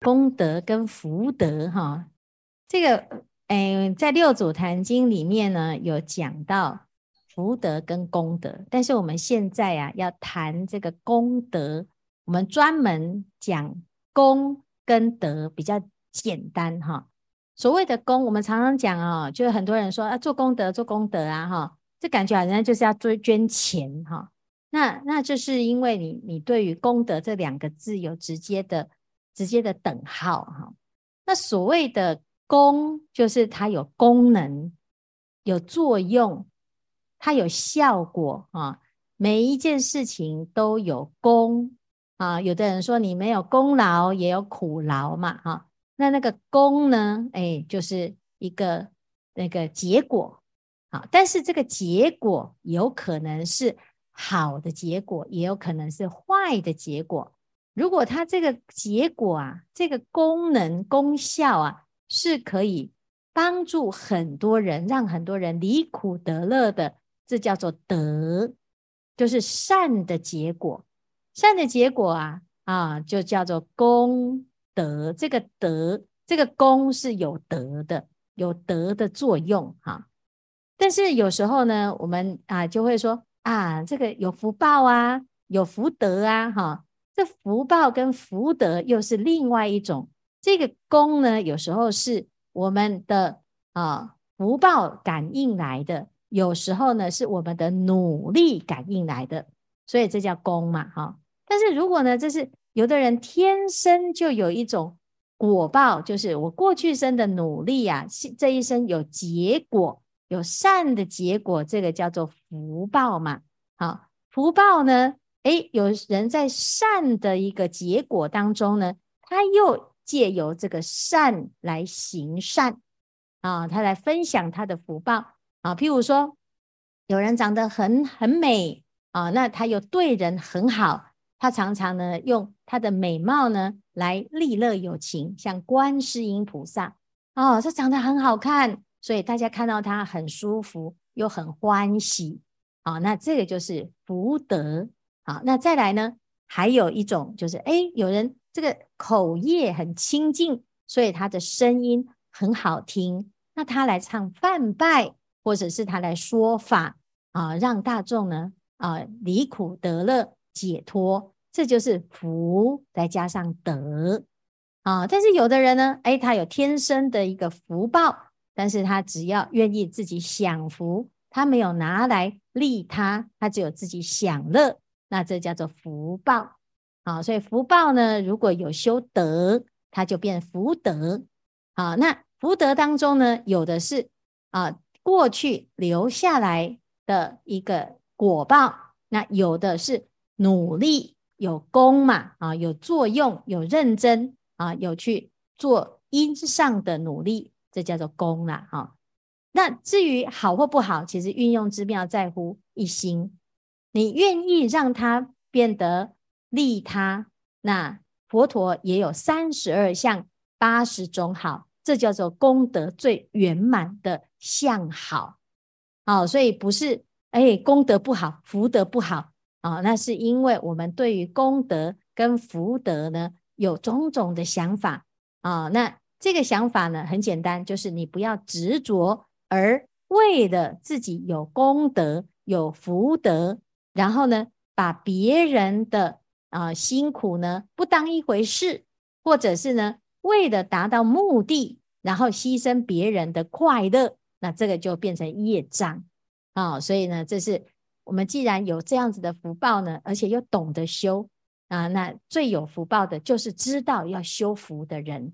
功德跟福德，哈，这个，哎，在六祖坛经里面呢，有讲到福德跟功德，但是我们现在啊，要谈这个功德，我们专门讲功跟德比较简单，哈。所谓的功，我们常常讲哦，就很多人说啊，做功德，做功德啊，哈，这感觉好像就是要捐捐钱，哈。那那就是因为你你对于功德这两个字有直接的。直接的等号哈，那所谓的功就是它有功能、有作用，它有效果啊。每一件事情都有功啊。有的人说你没有功劳也有苦劳嘛哈。那那个功呢？哎，就是一个那个结果好。但是这个结果有可能是好的结果，也有可能是坏的结果。如果它这个结果啊，这个功能功效啊，是可以帮助很多人，让很多人离苦得乐的，这叫做德，就是善的结果。善的结果啊啊，就叫做功德。这个德，这个功是有德的，有德的作用哈、但是有时候呢，我们啊就会说啊，这个有福报啊，有福德啊，哈、这福报跟福德又是另外一种。这个功呢，有时候是我们的啊福报感应来的，有时候呢是我们的努力感应来的，所以这叫功嘛，哈。但是如果呢，这是有的人天生就有一种果报，就是我过去生的努力啊，这一生有结果，有善的结果，这个叫做福报嘛。好，福报呢？诶，有人在善的一个结果当中呢，他又借由这个善来行善啊，他来分享他的福报啊。譬如说，有人长得很很美啊，那他又对人很好，他常常呢用他的美貌呢来利乐有情，像观世音菩萨哦，他长得很好看，所以大家看到他很舒服又很欢喜啊。那这个就是福德。好，那再来呢？还有一种就是，哎，有人这个口业很清净，所以他的声音很好听。那他来唱梵呗，或者是他来说法啊，让大众呢啊离苦得乐、解脱，这就是福再加上德啊。但是有的人呢，哎，他有天生的一个福报，但是他只要愿意自己享福，他没有拿来利他，他只有自己享乐。那这叫做福报，好，所以福报呢，如果有修德，它就变福德，好，那福德当中呢，有的是啊过去留下来的一个果报，那有的是努力有功嘛，啊有作用有认真啊有去做因上的努力，这叫做功啦，哈。那至于好或不好，其实运用之妙在乎一心。你愿意让它变得利他，那佛陀也有三十二相八十种好，这叫做功德最圆满的相好。哦，所以不是哎功德不好，福德不好，哦，那是因为我们对于功德跟福德呢有种种的想法啊，那这个想法呢很简单，就是你不要执着，而为了自己有功德有福德。然后呢，把别人的啊、辛苦呢不当一回事，或者是呢为了达到目的，然后牺牲别人的快乐，那这个就变成业障啊、所以呢，这是我们既然有这样子的福报呢，而且又懂得修啊，那最有福报的就是知道要修福的人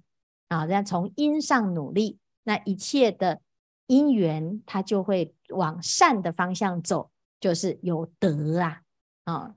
啊。那从因上努力，那一切的因缘，它就会往善的方向走。就是有德啊，啊，